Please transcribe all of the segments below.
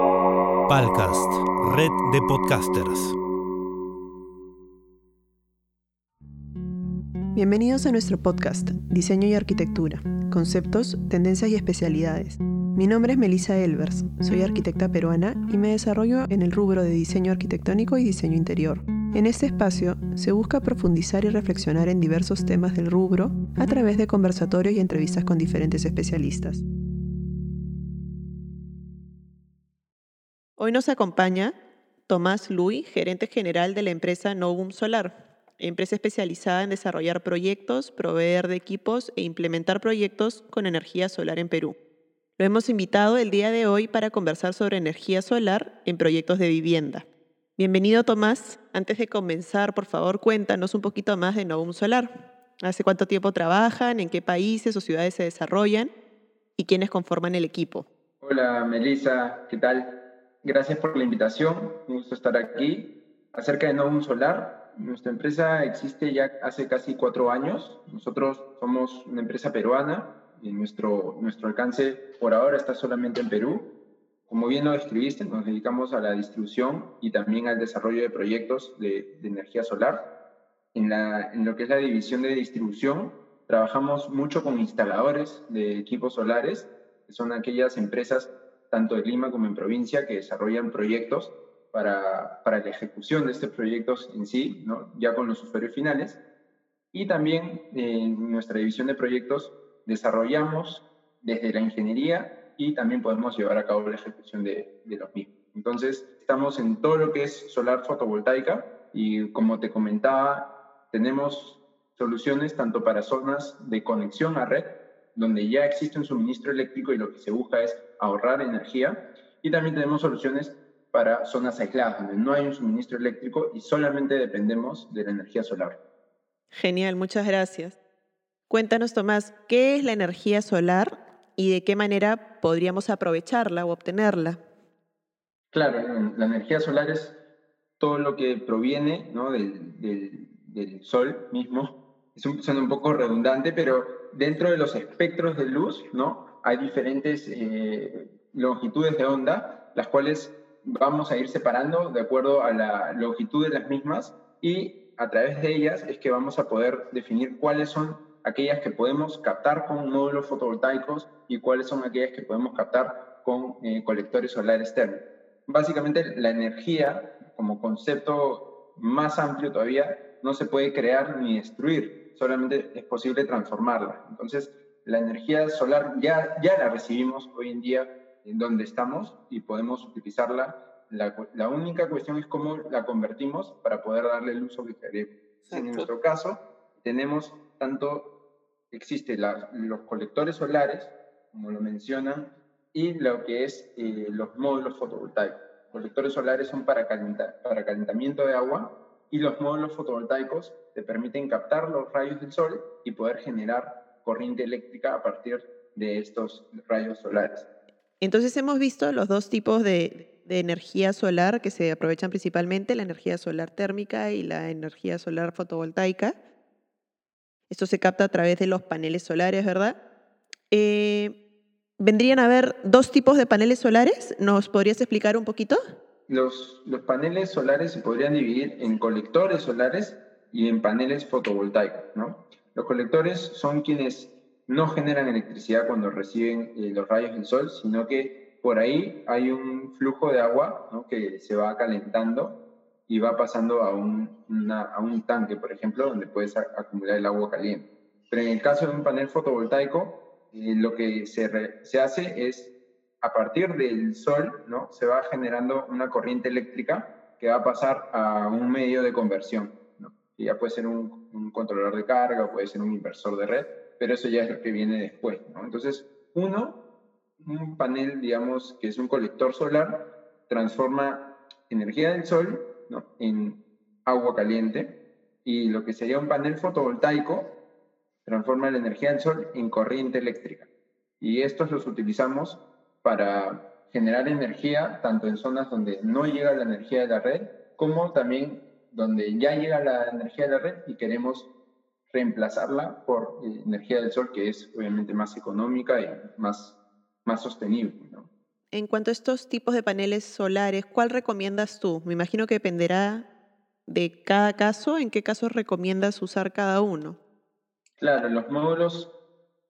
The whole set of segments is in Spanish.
Palcast, red de podcasters. Bienvenidos a nuestro podcast, Diseño y Arquitectura, Conceptos, Tendencias y Especialidades. Mi nombre es Melissa Elvers, soy arquitecta peruana y me desarrollo en el rubro de diseño arquitectónico y diseño interior. En este espacio se busca profundizar y reflexionar en diversos temas del rubro a través de conversatorios y entrevistas con diferentes especialistas. Hoy nos acompaña Tomás Luis, gerente general de la empresa Novum Solar, empresa especializada en desarrollar proyectos, proveer de equipos e implementar proyectos con energía solar en Perú. Lo hemos invitado el día de hoy para conversar sobre energía solar en proyectos de vivienda. Bienvenido Tomás. Antes de comenzar, por favor, cuéntanos un poquito más de Novum Solar. ¿Hace cuánto tiempo trabajan? ¿En qué países o ciudades se desarrollan? ¿Y quiénes conforman el equipo? Hola Melissa, ¿qué tal? Gracias por la invitación, un gusto estar aquí. Acerca de Novum Solar, nuestra empresa existe ya hace casi cuatro años. Nosotros somos una empresa peruana y nuestro, nuestro alcance por ahora está solamente en Perú. Como bien lo describiste, nos dedicamos a la distribución y también al desarrollo de proyectos de, de energía solar. En, la, en lo que es la división de distribución, trabajamos mucho con instaladores de equipos solares, que son aquellas empresas tanto en Lima como en provincia, que desarrollan proyectos para, para la ejecución de estos proyectos en sí, ¿no? ya con los usuarios finales. Y también en nuestra división de proyectos desarrollamos desde la ingeniería y también podemos llevar a cabo la ejecución de, de los mismos. Entonces, estamos en todo lo que es solar fotovoltaica y como te comentaba, tenemos soluciones tanto para zonas de conexión a red donde ya existe un suministro eléctrico y lo que se busca es ahorrar energía. Y también tenemos soluciones para zonas aisladas, donde no hay un suministro eléctrico y solamente dependemos de la energía solar. Genial, muchas gracias. Cuéntanos, Tomás, ¿qué es la energía solar y de qué manera podríamos aprovecharla o obtenerla? Claro, la energía solar es todo lo que proviene ¿no? del, del, del sol mismo es un, suena un poco redundante, pero dentro de los espectros de luz, ¿no? Hay diferentes eh, longitudes de onda, las cuales vamos a ir separando de acuerdo a la longitud de las mismas y a través de ellas es que vamos a poder definir cuáles son aquellas que podemos captar con módulos fotovoltaicos y cuáles son aquellas que podemos captar con eh, colectores solares térmicos. Básicamente la energía como concepto más amplio todavía no se puede crear ni destruir, solamente es posible transformarla. Entonces, la energía solar ya, ya la recibimos hoy en día en donde estamos y podemos utilizarla. La, la única cuestión es cómo la convertimos para poder darle el uso que queremos. En nuestro caso, tenemos tanto, existe los colectores solares, como lo mencionan, y lo que es eh, los módulos fotovoltaicos. Colectores solares son para, para calentamiento de agua y los módulos fotovoltaicos te permiten captar los rayos del sol y poder generar corriente eléctrica a partir de estos rayos solares. Entonces hemos visto los dos tipos de, de, energía solar que se aprovechan principalmente, la energía solar térmica y la energía solar fotovoltaica. Esto se capta a través de los paneles solares, ¿verdad? Eh, ¿Vendrían a haber dos tipos de paneles solares? ¿Nos podrías explicar un poquito? Los, los paneles solares se podrían dividir en colectores solares y en paneles fotovoltaicos. ¿no? Los colectores son quienes no generan electricidad cuando reciben eh, los rayos del sol, sino que por ahí hay un flujo de agua ¿no? que se va calentando y va pasando a un, una, a un tanque, por ejemplo, donde puedes acumular el agua caliente. Pero en el caso de un panel fotovoltaico, eh, lo que se, se hace es, a partir del sol, ¿no? se va generando una corriente eléctrica que va a pasar a un medio de conversión ya puede ser un, controlador de carga puede ser un inversor de red, pero eso ya es lo que viene después. ¿no? Entonces, uno, un panel, digamos, que es un colector solar, transforma energía del sol en agua caliente y lo que sería un panel fotovoltaico transforma la energía del sol en corriente eléctrica. Y estos los utilizamos para generar energía tanto en zonas donde no llega la energía de la red como también donde ya llega la energía de la red y queremos reemplazarla por eh, energía del sol, que es obviamente más económica y más, más sostenible. ¿no? En cuanto a estos tipos de paneles solares, ¿cuál recomiendas tú? Me imagino que dependerá de cada caso, ¿en qué casos recomiendas usar cada uno? Claro, los módulos,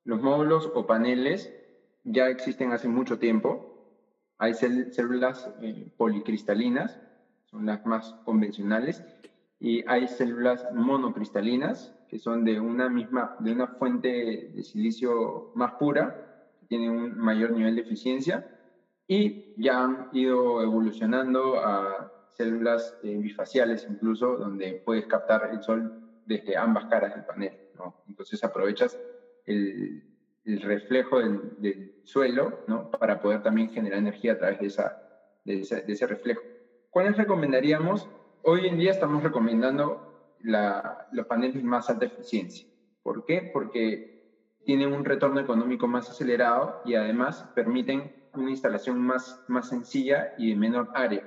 los módulos o paneles ya existen hace mucho tiempo. Hay células eh, policristalinas, son las más convencionales, y hay células monocristalinas, que son de una misma, de una fuente de silicio más pura, que tiene un mayor nivel de eficiencia, y ya han ido evolucionando a células eh, bifaciales incluso, donde puedes captar el sol desde ambas caras del panel. Entonces aprovechas el, el reflejo del, del, suelo ¿no? para poder también generar energía a través de, esa, de, ese, de ese reflejo. ¿Cuáles recomendaríamos? Hoy en día estamos recomendando la, los paneles más alta eficiencia. ¿Por qué? Porque tienen un retorno económico más acelerado y además permiten una instalación más, más sencilla y de menor área.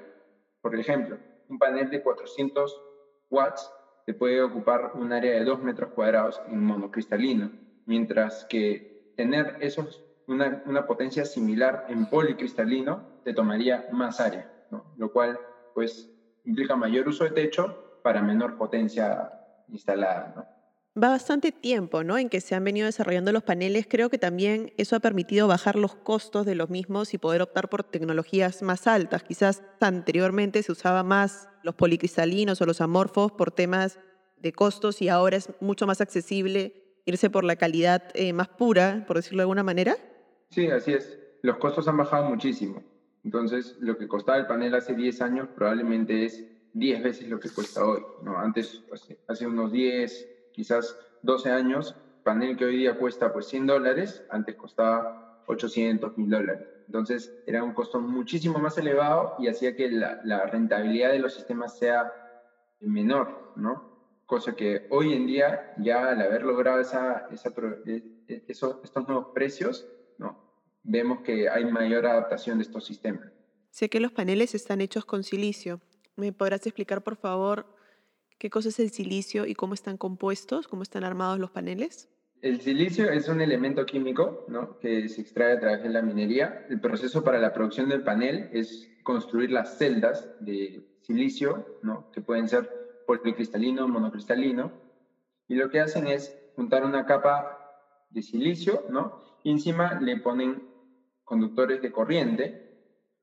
Por ejemplo, un panel de 400 watts te puede ocupar un área de 2 metros cuadrados en monocristalino, mientras que tener esos, una, una potencia similar en policristalino te tomaría más área, ¿no? lo cual pues implica mayor uso de techo para menor potencia instalada. ¿no? va bastante tiempo ¿no? en que se han venido desarrollando los paneles. Creo que también eso ha permitido bajar los costos de los mismos y poder optar por tecnologías más altas. Quizás anteriormente se usaba más los policristalinos o los amorfos por temas de costos y ahora es mucho más accesible irse por la calidad eh, más pura, por decirlo de alguna manera. Sí, así es. Los costos han bajado muchísimo. Entonces, lo que costaba el panel hace 10 años probablemente es 10 veces lo que cuesta hoy. ¿no? Antes, hace, hace unos 10, quizás 12 años, panel que hoy día cuesta pues 100 dólares, antes costaba 800, 1000 dólares. Entonces era un costo muchísimo más elevado y hacía que la, la, rentabilidad de los sistemas sea menor, ¿no? Cosa que hoy en día, ya al haber logrado esa, esa, e, e, eso, estos nuevos precios. Vemos que hay mayor adaptación de estos sistemas. Sé que los paneles están hechos con silicio. ¿Me podrás explicar, por favor, ¿Qué cosa es el silicio y cómo están compuestos, cómo están armados los paneles? El silicio es un elemento químico ¿no? que se extrae a través de la minería. El proceso para la producción del panel es construir las celdas de silicio, ¿no? que pueden ser policristalino, monocristalino, y lo que hacen es juntar una capa de silicio, ¿no? y encima le ponen conductores de corriente,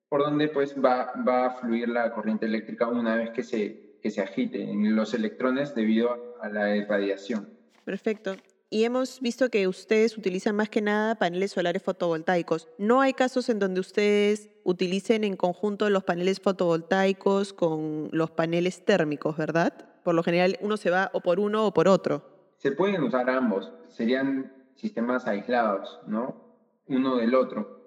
por donde pues va, va a fluir la corriente eléctrica una vez que se que se agiten los electrones debido a la irradiación. Perfecto. Y hemos visto que ustedes utilizan más que nada paneles solares fotovoltaicos. ¿No hay casos en donde ustedes utilicen en conjunto los paneles fotovoltaicos con los paneles térmicos, verdad? Por lo general uno se va o por uno o por otro. Se pueden usar ambos. Serían sistemas aislados, ¿no? Uno del otro.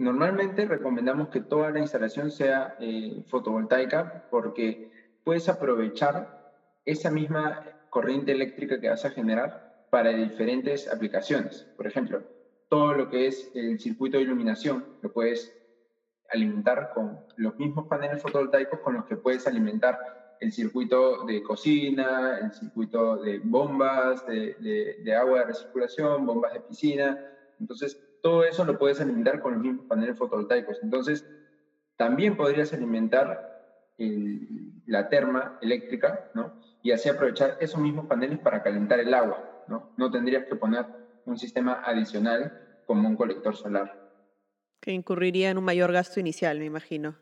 Normalmente recomendamos que toda la instalación sea eh, fotovoltaica porque puedes aprovechar esa misma corriente eléctrica que vas a generar para diferentes aplicaciones. Por ejemplo, todo lo que es el circuito de iluminación lo puedes alimentar con los mismos paneles fotovoltaicos con los que puedes alimentar el circuito de cocina, el circuito de bombas de, de, agua de recirculación, bombas de piscina. Entonces, todo eso lo puedes alimentar con los mismos paneles fotovoltaicos. Entonces, también podrías alimentar la terma eléctrica, ¿no? Y así aprovechar esos mismos paneles para calentar el agua, ¿no? No tendrías que poner un sistema adicional como un colector solar. Que incurriría en un mayor gasto inicial, me imagino.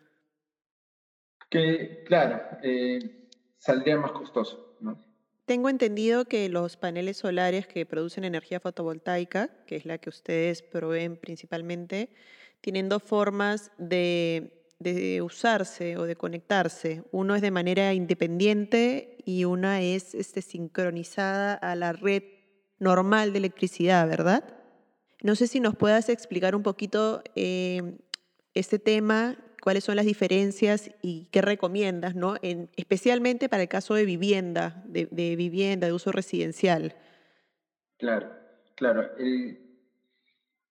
Que, claro, eh, saldría más costoso, ¿no? Tengo entendido que los paneles solares que producen energía fotovoltaica, que es la que ustedes proveen principalmente, tienen dos formas de de usarse o de conectarse. Uno es de manera independiente y una es este, sincronizada a la red normal de electricidad, ¿verdad? No sé si nos puedas explicar un poquito eh, este tema, cuáles son las diferencias y qué recomiendas, ¿no? En, especialmente para el caso de vivienda, de, vivienda, de uso residencial. Claro, claro.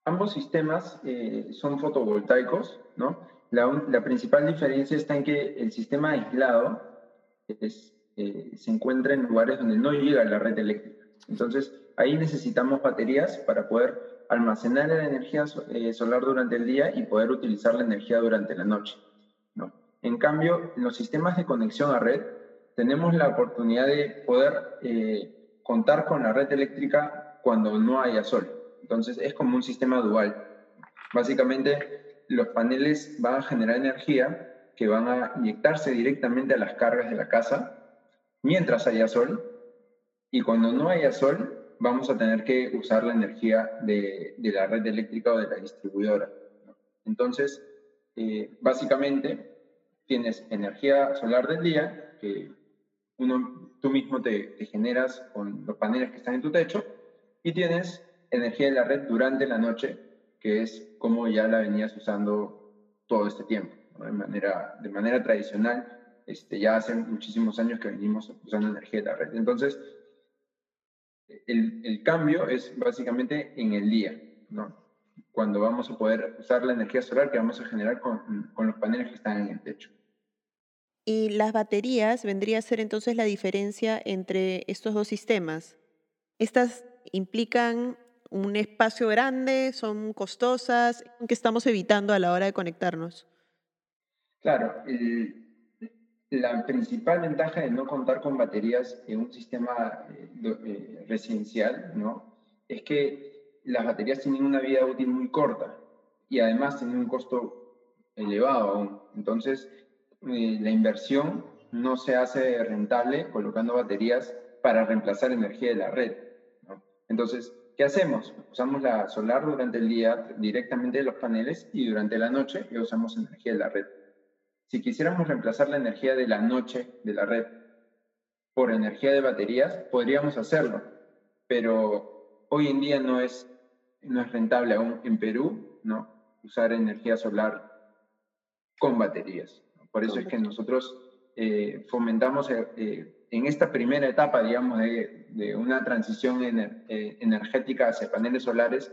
ambos sistemas eh, son fotovoltaicos, ¿no? la, principal diferencia está en que el sistema aislado eh, se encuentra en lugares donde no llega la red eléctrica. Entonces, ahí necesitamos baterías para poder almacenar la energía eh, solar durante el día y poder utilizar la energía durante la noche. ¿no? En cambio, en los sistemas de conexión a red, tenemos la oportunidad de poder eh, contar con la red eléctrica cuando no haya sol. Entonces, es como un sistema dual. Básicamente, los paneles van a generar energía que van a inyectarse directamente a las cargas de la casa mientras haya sol y cuando no haya sol vamos a tener que usar la energía de, la red eléctrica o de la distribuidora. Entonces, eh, básicamente, tienes energía solar del día, que uno, tú mismo te, generas con los paneles que están en tu techo, y tienes energía de la red durante la noche, que es como ya la venías usando todo este tiempo, de, manera, de manera tradicional. Este, ya hace muchísimos años que venimos usando energía de la red. Entonces, el, el, cambio es básicamente en el día, ¿no? Cuando vamos a poder usar la energía solar que vamos a generar con, con los paneles que están en el techo. Y las baterías vendría a ser entonces la diferencia entre estos dos sistemas. Estas implican un espacio grande, son costosas, ¿qué estamos evitando a la hora de conectarnos? Claro, el, la principal ventaja de no contar con baterías en un sistema eh, eh, residencial ¿no? es que las baterías tienen una vida útil muy corta y además tienen un costo elevado aún. Entonces, eh, la inversión no se hace rentable colocando baterías para reemplazar energía de la red. Entonces, ¿qué hacemos? Usamos la solar durante el día directamente de los paneles y durante la noche usamos energía de la red. Si quisiéramos reemplazar la energía de la noche de la red por energía de baterías, podríamos hacerlo, pero hoy en día no es, no es rentable aún en Perú ¿no? usar energía solar con baterías. Por eso es que nosotros eh, fomentamos eh, eh, en esta primera etapa, digamos, de, de una transición energética hacia paneles solares,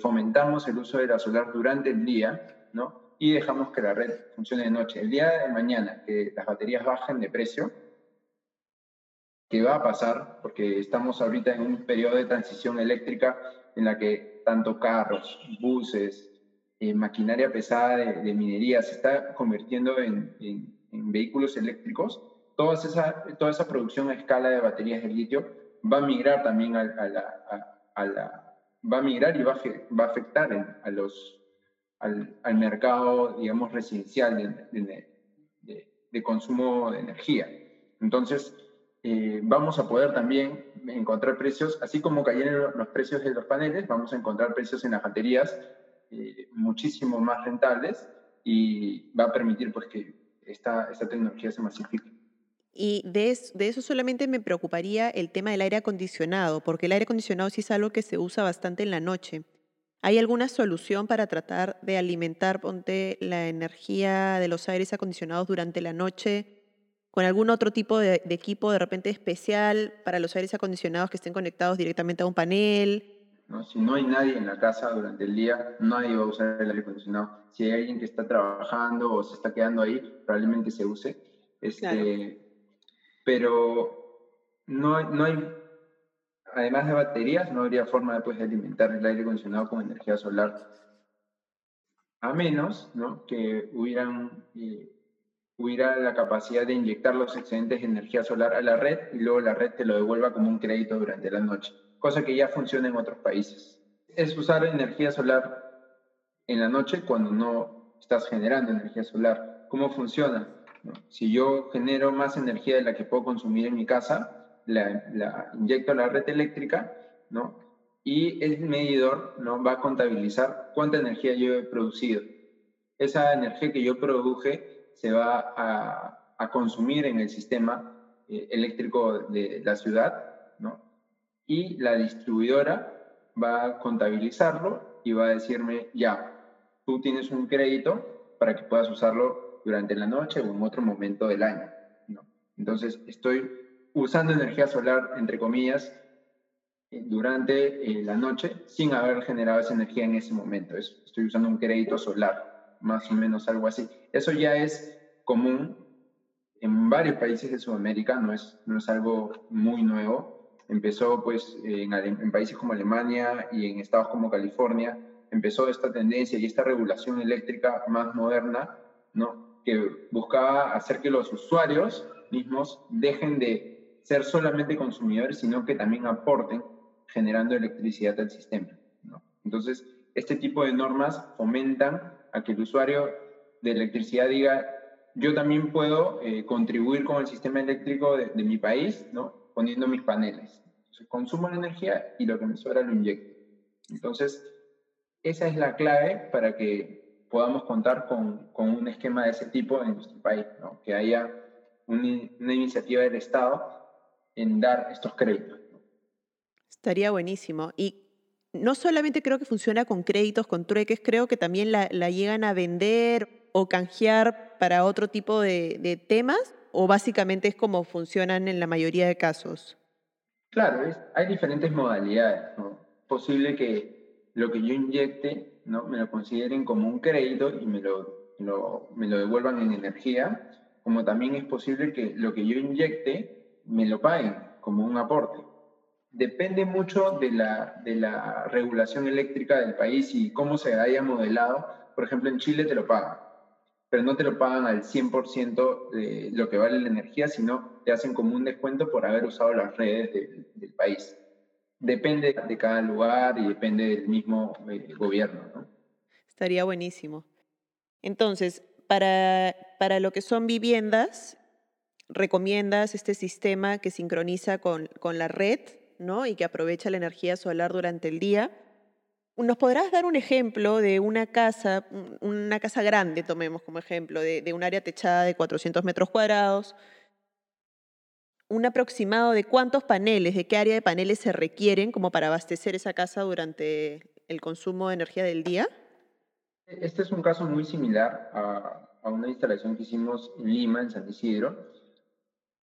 fomentamos el uso de la solar durante el día, ¿no? Y dejamos que la red funcione de noche. El día de mañana que las baterías bajen de precio, que va a pasar, porque estamos ahorita en un periodo de transición eléctrica en la que tanto carros, buses, eh, maquinaria pesada de, minería se está convirtiendo en, vehículos eléctricos, toda esa, toda esa producción a escala de baterías de litio va a migrar también a, la, va a migrar y va a, va a afectar a los al, mercado, digamos, residencial de, consumo de energía. Entonces, eh, vamos a poder también encontrar precios, así como cayeron los precios de los paneles, vamos a encontrar precios en las baterías eh, muchísimo más rentables y va a permitir pues, que esta, tecnología se masifique. Y de, de, eso solamente me preocuparía el tema del aire acondicionado, porque el aire acondicionado sí es algo que se usa bastante en la noche. ¿Hay alguna solución para tratar de alimentar, ponte, la energía de los aires acondicionados durante la noche con algún otro tipo de, equipo de repente especial para los aires acondicionados que estén conectados directamente a un panel? ¿no? Si no hay nadie en la casa durante el día, nadie va a usar el aire acondicionado. Si hay alguien que está trabajando o se está quedando ahí, probablemente se use. Este, Pero no, no hay además de baterías, no habría forma pues, de alimentar el aire acondicionado con energía solar, a menos ¿no? que hubieran, eh, hubiera la capacidad de inyectar los excedentes de energía solar a la red y luego la red te lo devuelva como un crédito durante la noche, cosa que ya funciona en otros países. Es usar energía solar en la noche cuando no estás generando energía solar. ¿Cómo funciona? Si yo genero más energía de la que puedo consumir en mi casa, la, inyecto a la red eléctrica, ¿no? Y el medidor ¿no? va a contabilizar cuánta energía yo he producido. Esa energía que yo produje se va a, consumir en el sistema eh, eléctrico de la ciudad, ¿no? Y la distribuidora va a contabilizarlo y va a decirme, ya, tú tienes un crédito para que puedas usarlo durante la noche o en otro momento del año. Entonces, estoy usando energía solar, entre comillas, eh, durante eh, la noche sin haber generado esa energía en ese momento. estoy usando un crédito solar, más o menos algo así. Eso ya es común en varios países de Sudamérica, no es, no es algo muy nuevo. empezó pues en, en, países como Alemania y en estados como California, empezó esta tendencia y esta regulación eléctrica más moderna, ¿no? que buscaba hacer que los usuarios mismos dejen de ser solamente consumidores, sino que también aporten generando electricidad al sistema. ¿no? Entonces, este tipo de normas fomentan a que el usuario de electricidad diga, yo también puedo eh, contribuir con el sistema eléctrico de, mi país, ¿no? poniendo mis paneles. Entonces, consumo la energía y lo que me sobra lo inyecto. Entonces, esa es la clave para que podamos contar con, con un esquema de ese tipo en nuestro país, ¿no? que haya una, una iniciativa del Estado en dar estos créditos. Estaría buenísimo. Y no solamente creo que funciona con créditos, con trueques, creo que también la, llegan a vender o canjear para otro tipo de, temas, o básicamente es como funcionan en la mayoría de casos. Claro, hay diferentes modalidades. ¿no? Posible que lo que yo inyecte ¿no? me lo consideren como un crédito y me lo, me lo devuelvan en energía, como también es posible que lo que yo inyecte me lo paguen como un aporte depende mucho de la, de la regulación eléctrica del país y cómo se haya modelado. Por ejemplo, en Chile te lo pagan, pero no te lo pagan al 100% de lo que vale la energía, sino te hacen como un descuento por haber usado las redes del país. Depende de cada lugar y depende del mismo eh, gobierno. Estaría buenísimo. Entonces, para, para lo que son viviendas, ¿recomiendas este sistema que sincroniza con, con la red y que aprovecha la energía solar durante el día. ¿Nos podrás dar un ejemplo de una casa, una casa grande, tomemos como ejemplo, de, un área techada de 400 metros cuadrados? un aproximado de cuántos paneles, de qué área de paneles se requieren como para abastecer esa casa durante el consumo de energía del día? Este es un caso muy similar a, a una instalación que hicimos en Lima, en San Isidro.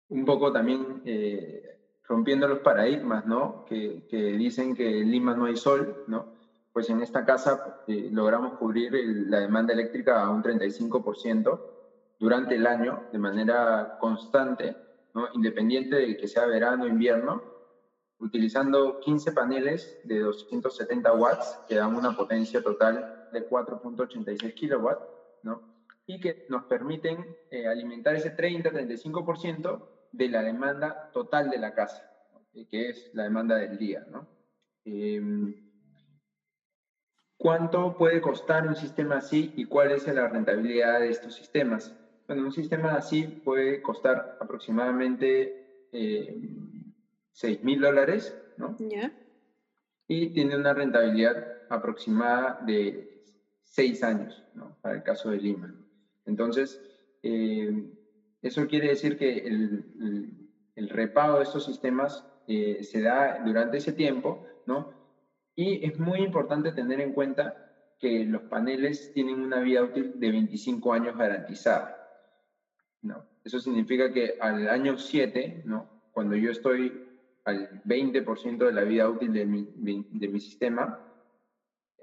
Un poco también eh, rompiendo los paradigmas, ¿no? Que, que, dicen que en Lima no hay sol, ¿no? Pues en esta casa eh, logramos cubrir la demanda eléctrica a un 35% durante el año de manera constante, ¿no? Independiente de que sea verano o invierno, utilizando 15 paneles de 270 watts que dan una potencia total de 4.86 kilowatts, ¿no? Y que nos permiten eh, alimentar ese 30-35% de la demanda total de la casa, que es la demanda del día. ¿no? Em, ¿Cuánto puede costar un sistema así y cuál es la rentabilidad de estos sistemas? Bueno, un sistema así puede costar aproximadamente eh, 6 mil dólares, ¿no? Y tiene una rentabilidad aproximada de 6 años, ¿no? Para el caso de Lima. Entonces, eh, eso quiere decir que el, el, repago de estos sistemas eh, se da durante ese tiempo, ¿no? Y es muy importante tener en cuenta que los paneles tienen una vida útil de 25 años garantizada. ¿no? Eso significa que al año 7, ¿no? cuando yo estoy al 20% de la vida útil de mi, de mi, sistema,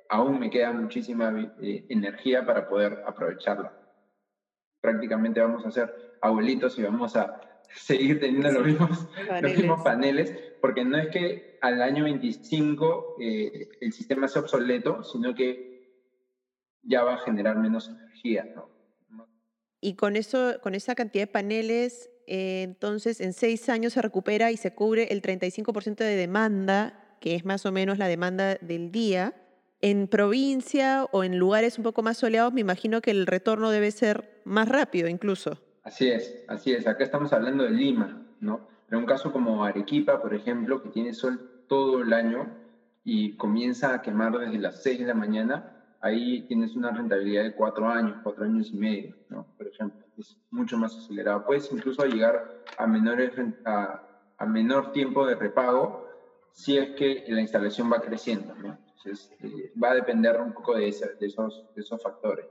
aún me queda muchísima eh, energía para poder aprovecharla. Prácticamente vamos a hacer abuelitos y vamos a seguir teniendo los mismos, paneles. porque no es que al año 25 eh, el sistema sea obsoleto, sino que ya va a generar menos energía. Y con, eso, con esa cantidad de paneles, eh, entonces en seis años se recupera y se cubre el 35% de demanda, que es más o menos la demanda del día. En provincia o en lugares un poco más soleados, me imagino que el retorno debe ser más rápido incluso. Así es, así es. Acá estamos hablando de Lima, ¿no? Pero un caso como Arequipa, por ejemplo, que tiene sol todo el año y comienza a quemar desde las 6 de la mañana, ahí tienes una rentabilidad de cuatro años, cuatro años y medio, ¿no? Por ejemplo, es mucho más acelerado. Puedes incluso llegar a, menores, a, menor tiempo de repago si es que la instalación va creciendo, ¿no? Eh, va a depender un poco de, de esos factores.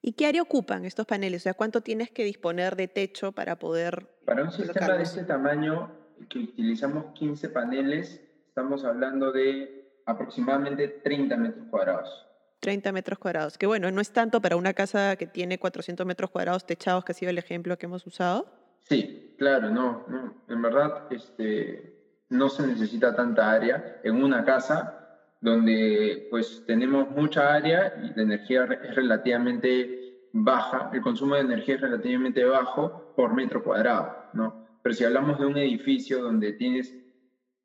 ¿Y qué área ocupan estos paneles? O sea, ¿cuánto tienes que disponer de techo para poder... Para un sistema de este tamaño, que utilizamos 15 paneles, estamos hablando de aproximadamente 30 metros cuadrados. 30 metros cuadrados, que bueno, no es tanto para una casa que tiene 400 metros cuadrados techados, que ha sido el ejemplo que hemos usado. Sí, claro, no, no. en verdad este, no se necesita tanta área en una casa donde pues tenemos mucha área y la energía es relativamente baja, el consumo de energía es relativamente bajo por metro cuadrado, ¿no? Pero si hablamos de un edificio donde tienes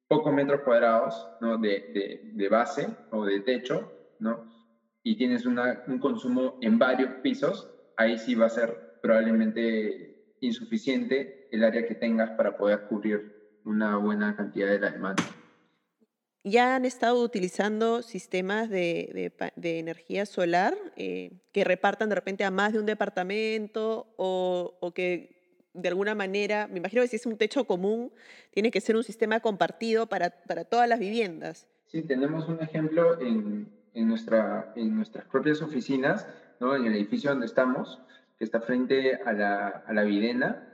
pocos metros cuadrados ¿no? de, de, base o de techo, ¿no? y tienes una, un consumo en varios pisos, ahí sí va a ser probablemente insuficiente el área que tengas para poder cubrir una buena cantidad de la demanda. ¿Ya han estado utilizando sistemas de, energía solar eh, que repartan de repente a más de un departamento o, que de alguna manera, me imagino que si es un techo común, tiene que ser un sistema compartido para, todas las viviendas. Sí, tenemos un ejemplo en, en, nuestra, en nuestras propias oficinas, ¿no? en el edificio donde estamos, que está frente a la Videna.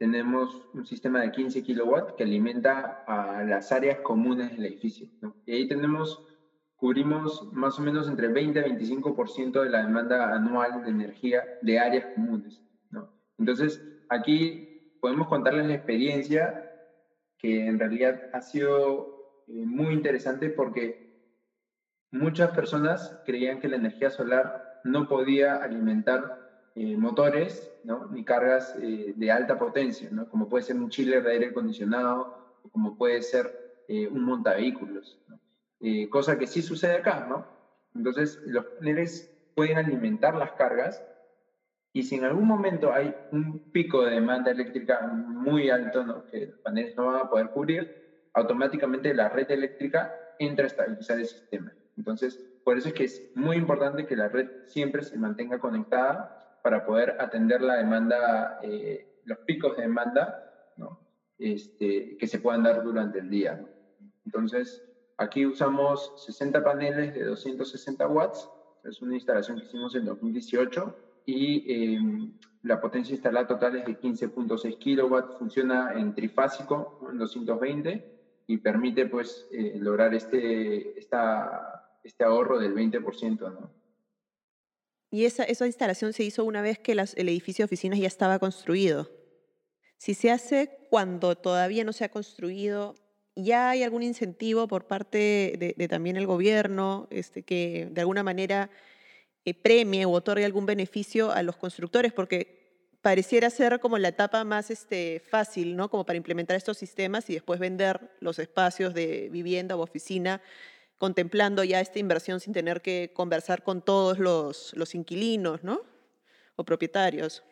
Tenemos un sistema de 15 kilowatts que alimenta a las áreas comunes del edificio. ¿no? Y ahí tenemos, cubrimos más o menos entre 20 y 25% de la demanda anual de energía de áreas comunes. ¿no? Entonces, aquí podemos contarles la experiencia que en realidad ha sido eh, muy interesante porque muchas personas creían que la energía solar no podía alimentar eh, motores ¿no? ni cargas eh, de alta potencia, ¿no? como puede ser un chiller de aire acondicionado o como puede ser un montavehículos, ¿no? cosa que sí sucede acá. ¿no? Entonces, los paneles pueden alimentar las cargas y si en algún momento hay un pico de demanda eléctrica muy alto, que los paneles no van a poder cubrir, automáticamente la red eléctrica entra a estabilizar el sistema. Entonces, por eso es que es muy importante que la red siempre se mantenga conectada para poder atender la demanda, eh, los picos de demanda ¿no? este, que se puedan dar durante el día. Entonces, aquí usamos 60 paneles de 260 watts. Es una instalación que hicimos en 2018 y em, la potencia instalada total es de 15.6 kilowatts, funciona en trifásico, en 220, y permite pues eh, lograr este, esta, este ahorro del 20%. ¿no? Y esa, esa instalación se hizo una vez que el edificio de oficinas ya estaba construido. Si se hace cuando todavía no se ha construido, ¿ya hay algún incentivo por parte de, de también el gobierno este, que de alguna manera eh, premie o otorgue algún beneficio a los constructores, porque pareciera ser como la etapa más este, fácil, ¿no? Como para implementar estos sistemas y después vender los espacios de vivienda o oficina, contemplando ya esta inversión sin tener que conversar con todos los, los inquilinos, ¿no? O propietarios.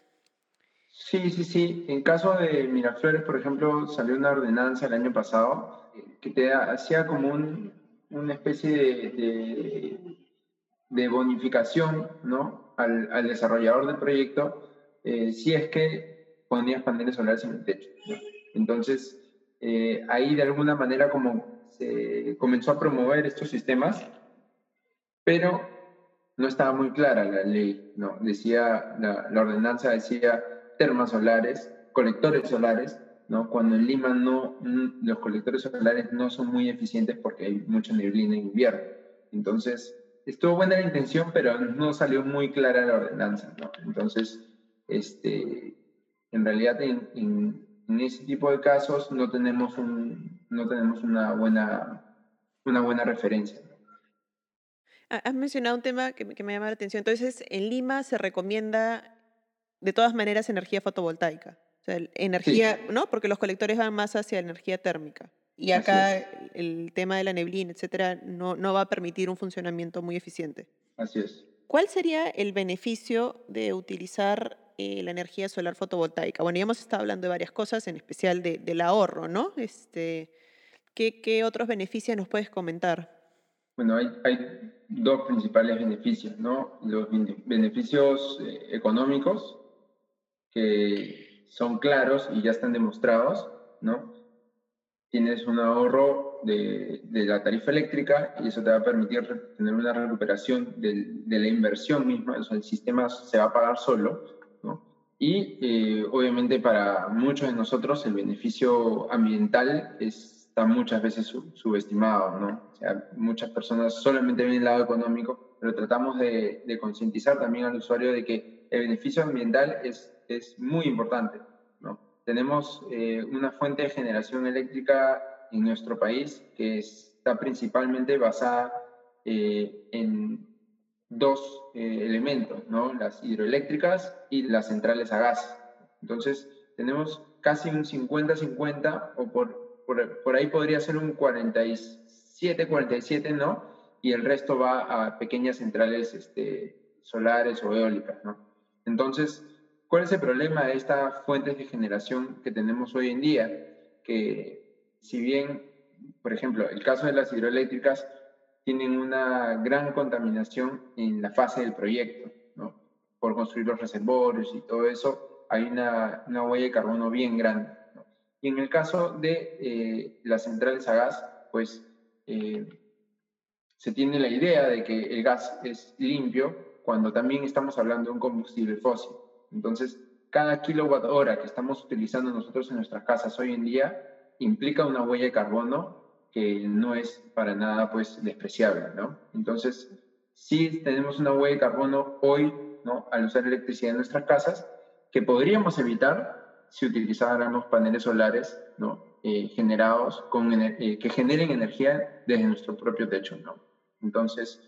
Sí, sí, sí. En caso de Miraflores, por ejemplo, salió una ordenanza el año pasado eh, que te hacía como un, una especie de de bonificación ¿no? al, al desarrollador del proyecto eh, si es que ponías paneles solares en el techo. Entonces, eh, ahí de alguna manera como se comenzó a promover estos sistemas, pero no estaba muy clara la ley, ¿no? Decía, la, ordenanza decía termas solares, colectores solares, ¿no? Cuando en Lima no, los colectores solares no son muy eficientes porque hay mucha neblina en invierno. Entonces, estuvo buena la intención, pero no salió muy clara la ordenanza. Entonces, este, en realidad en, ese tipo de casos no tenemos, un, no tenemos una, buena, una buena referencia. Has mencionado un tema que, que me llama la atención. Entonces, en Lima se recomienda de todas maneras energía fotovoltaica. O sea, energía, ¿no? Porque los colectores van más hacia energía térmica. Y acá el tema de la neblina, etcétera, no, no va a permitir un funcionamiento muy eficiente. Así es. ¿Cuál sería el beneficio de utilizar eh, la energía solar fotovoltaica? Bueno, ya hemos estado hablando de varias cosas, en especial de, del ahorro, ¿no? Este, ¿qué, ¿Qué otros beneficios nos puedes comentar? Bueno, hay, hay dos principales beneficios, ¿no? Los beneficios eh, económicos, que son claros y ya están demostrados, ¿no? tienes un ahorro de, de, la tarifa eléctrica y eso te va a permitir tener una recuperación de, de la inversión misma, o sea, el sistema se va a pagar solo. Y eh, obviamente para muchos de nosotros el beneficio ambiental está muchas veces subestimado, ¿no? O sea, muchas personas solamente ven el lado económico, pero tratamos de, de concientizar también al usuario de que el beneficio ambiental es, es muy importante, ¿no? tenemos eh, una fuente de generación eléctrica en nuestro país que está principalmente basada eh, en dos eh, elementos, ¿no? las hidroeléctricas y las centrales a gas. Entonces, tenemos casi un 50-50 o por, por, ahí podría ser un 47-47, ¿no? Y el resto va a pequeñas centrales este, solares o eólicas, ¿no? Entonces, ¿cuál es el problema de estas fuentes de generación que tenemos hoy en día? Que si bien, por ejemplo, el caso de las hidroeléctricas tienen una gran contaminación en la fase del proyecto, ¿no? Por construir los reservorios y todo eso, hay una, una huella de carbono bien grande. ¿no? Y en el caso de eh, las centrales a gas, pues eh, se tiene la idea de que el gas es limpio cuando también estamos hablando de un combustible fósil. Entonces, cada kilowatt hora que estamos utilizando nosotros en nuestras casas hoy en día implica una huella de carbono que no es para nada pues despreciable, ¿no? Entonces, sí tenemos una huella de carbono hoy, ¿no? Al usar electricidad en nuestras casas, que podríamos evitar si utilizáramos paneles solares, ¿no? Eh, generados con eh, que generen energía desde nuestro propio techo, ¿no? Entonces,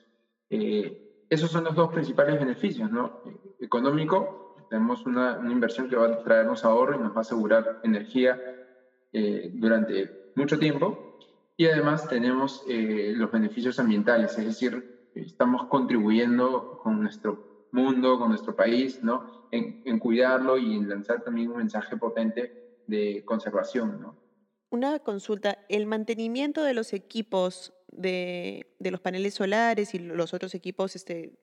eh, esos son los dos principales beneficios, ¿no? Económico, tenemos una, una, inversión que va a traernos ahorro y nos va a asegurar energía durante mucho tiempo, y además tenemos eh, los beneficios ambientales, es decir, estamos contribuyendo con nuestro mundo, con nuestro país, ¿no? En, cuidarlo y en lanzar también un mensaje potente de conservación, ¿no? Una consulta, el mantenimiento de los equipos de, de los paneles solares y los otros equipos este,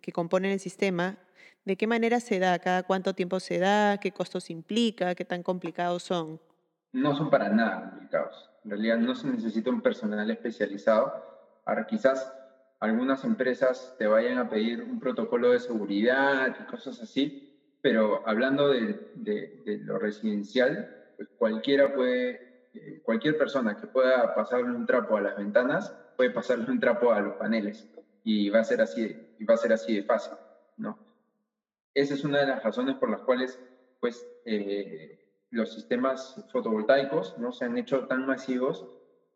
que componen el sistema, ¿de qué manera se da? ¿Cada cuánto tiempo se da? ¿Qué costos implica? ¿Qué tan complicados son? No son para nada complicados. En realidad no se necesita un personal especializado. Ahora quizás algunas empresas te vayan a pedir un protocolo de seguridad y cosas así, pero hablando de, lo residencial, pues cualquiera puede, eh, cualquier persona que pueda pasarle un trapo a las ventanas puede pasarle un trapo a los paneles y va a ser así, y va a ser así de fácil, ¿no? Esa es una de las razones por las cuales, pues, eh, los sistemas fotovoltaicos no se han hecho tan masivos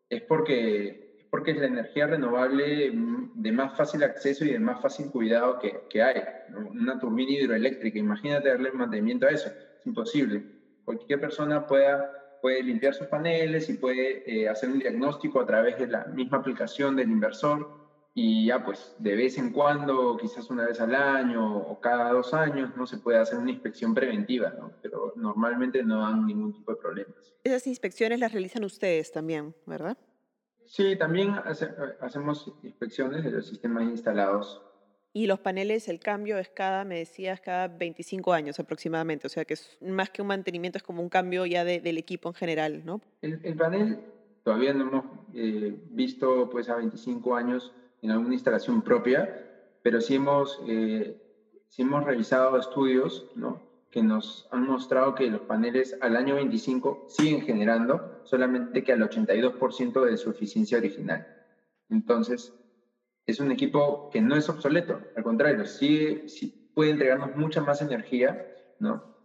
es porque, porque es la energía renovable de más fácil acceso y de más fácil cuidado que, que hay. Una turbina hidroeléctrica, imagínate darle mantenimiento a eso, es imposible. Cualquier persona pueda, puede limpiar sus paneles y puede eh, hacer un diagnóstico a través de la misma aplicación del inversor y ya pues de vez en cuando, quizás una vez al año o cada dos años, no se puede hacer una inspección preventiva, ¿no? pero normalmente no dan ningún tipo de problemas. Esas inspecciones las realizan ustedes también, ¿verdad? Sí, también hacemos inspecciones de los sistemas instalados. Y los paneles, el cambio es cada, me decías, cada 25 años aproximadamente, o sea que es más que un mantenimiento, es como un cambio ya del equipo en general, ¿no? El, el panel todavía no hemos eh, visto pues a 25 años en alguna instalación propia, pero sí hemos, eh, sí hemos revisado estudios ¿no? que nos han mostrado que los paneles al año 25 siguen generando, solamente que al 82% de su eficiencia original. Entonces, es un equipo que no es obsoleto, al contrario, sí, sí puede entregarnos mucha más energía, ¿no?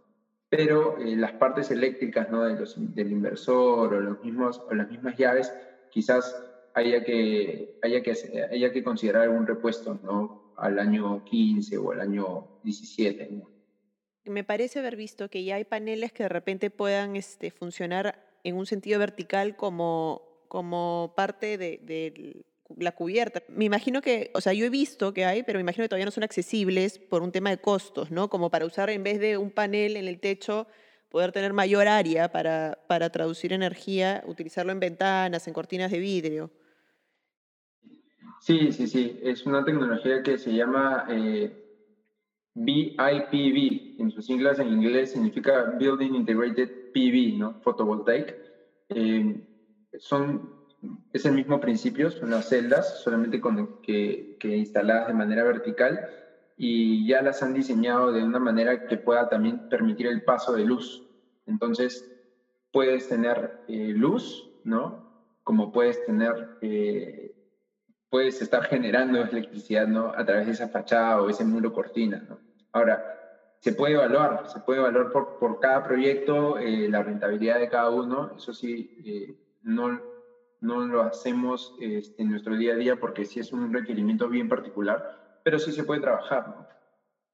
pero eh, las partes eléctricas ¿no? de los, del inversor o, los mismos, o las mismas llaves quizás haya que, haya que, haya que considerar un repuesto ¿no? al año 15 o al año 17. Me parece haber visto que ya hay paneles que de repente puedan este, funcionar en un sentido vertical como, como parte de, de la cubierta. Me imagino que, o sea, yo he visto que hay, pero me imagino que todavía no son accesibles por un tema de costos, ¿no? Como para usar en vez de un panel en el techo, poder tener mayor área para, para traducir energía, utilizarlo en ventanas, en cortinas de vidrio. Sí, sí, sí. Es una tecnología que se llama eh, BIPV. En sus siglas en inglés significa Building Integrated PV, ¿no? Photovoltaic. Eh, son, es el mismo principio, son las celdas, solamente con, que, que instaladas de manera vertical y ya las han diseñado de una manera que pueda también permitir el paso de luz. Entonces, puedes tener eh, luz, ¿no? Como puedes tener eh, puedes estar generando electricidad ¿no? a través de esa fachada o ese muro cortina. ¿no? Ahora, se puede evaluar, se puede evaluar por, por cada proyecto eh, la rentabilidad de cada uno, eso sí, eh, no, no lo hacemos este, en nuestro día a día porque sí es un requerimiento bien particular, pero sí se puede trabajar. ¿no?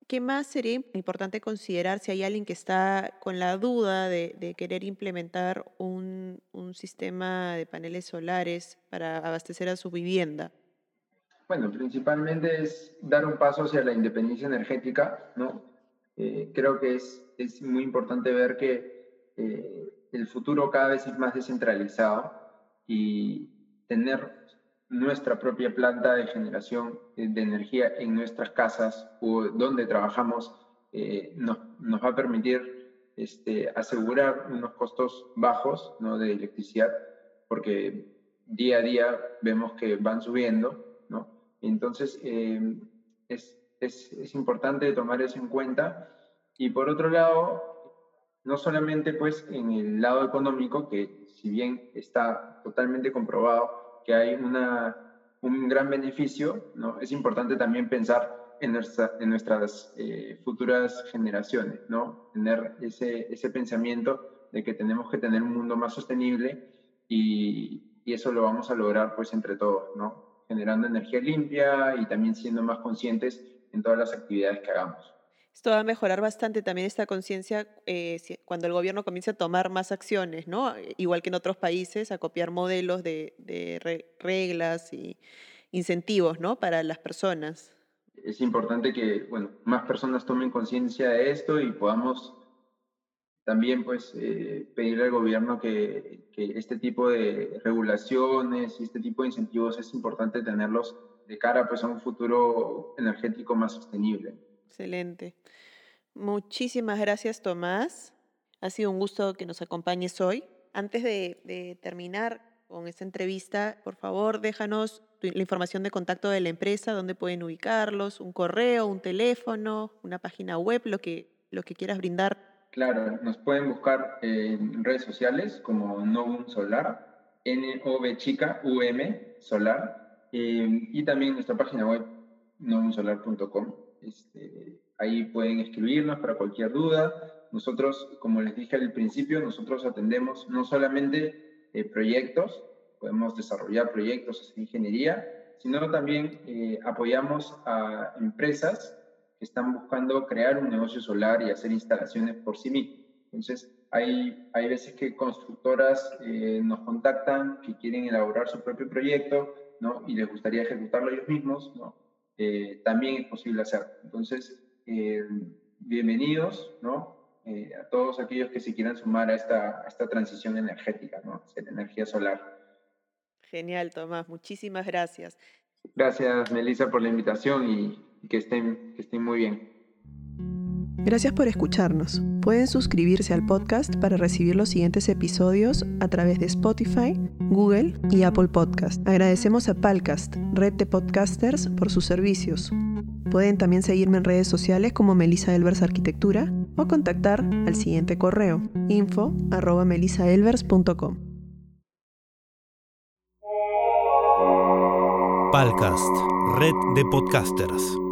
¿Qué más sería importante considerar si hay alguien que está con la duda de, querer implementar un, sistema de paneles solares para abastecer a su vivienda? Bueno, principalmente es dar un paso hacia la independencia energética, ¿no? Eh, creo que es, es, muy importante ver que eh, el futuro cada vez es más descentralizado y tener nuestra propia planta de generación de energía en nuestras casas o donde trabajamos eh, nos, nos, va a permitir este, asegurar unos costos bajos ¿no? de electricidad, porque día a día vemos que van subiendo. Entonces, eh, es, es, es, importante tomar eso en cuenta. Y por otro lado, no solamente pues en el lado económico, que si bien está totalmente comprobado que hay una, un gran beneficio, ¿no? es importante también pensar en, nuestra, en nuestras eh, futuras generaciones, ¿no? tener ese, ese pensamiento de que tenemos que tener un mundo más sostenible y, y eso lo vamos a lograr pues entre todos, ¿no? Generando energía limpia y también siendo más conscientes en todas las actividades que hagamos. Esto va a mejorar bastante también esta conciencia eh, cuando el gobierno comience a tomar más acciones, ¿no? Igual que en otros países, a copiar modelos de, reglas y incentivos, ¿no? Para las personas. Es importante que, bueno, más personas tomen conciencia de esto y podamos también, pues, eh, pedirle al gobierno que, que este tipo de regulaciones y este tipo de incentivos es importante tenerlos de cara, pues, a un futuro energético más sostenible. Excelente. Muchísimas gracias, Tomás. Ha sido un gusto que nos acompañes hoy. Antes de, terminar con esta entrevista, por favor, déjanos la información de contacto de la empresa, dónde pueden ubicarlos, un correo, un teléfono, una página web, lo que, lo que quieras brindar. Claro, nos pueden buscar en redes sociales como Novum Solar, N-O-V chica, U-M, Solar, eh, y también nuestra página web, novumsolar.com. Este, ahí pueden escribirnos para cualquier duda. Nosotros, como les dije al principio, nosotros atendemos no solamente eh, proyectos, podemos desarrollar proyectos de ingeniería, sino también eh, apoyamos a empresas que están buscando crear un negocio solar y hacer instalaciones por sí mismos. Entonces, hay, hay veces que constructoras eh, nos contactan que quieren elaborar su propio proyecto ¿no? y les gustaría ejecutarlo ellos mismos. ¿no? Eh, también es posible hacer. Entonces, eh, bienvenidos ¿no? A todos aquellos que se quieran sumar a esta, esta transición energética, ¿no? la energía solar. Genial, Tomás. Muchísimas gracias. Gracias, Melissa, por la invitación y, que, estén, que estén muy bien. Gracias por escucharnos. Pueden suscribirse al podcast para recibir los siguientes episodios a través de Spotify, Google y Apple Podcast. Agradecemos a Palcast, red de podcasters, por sus servicios. Pueden también seguirme en redes sociales como Melissa Elvers Arquitectura o contactar al siguiente correo info arroba Palcast, red de podcasters.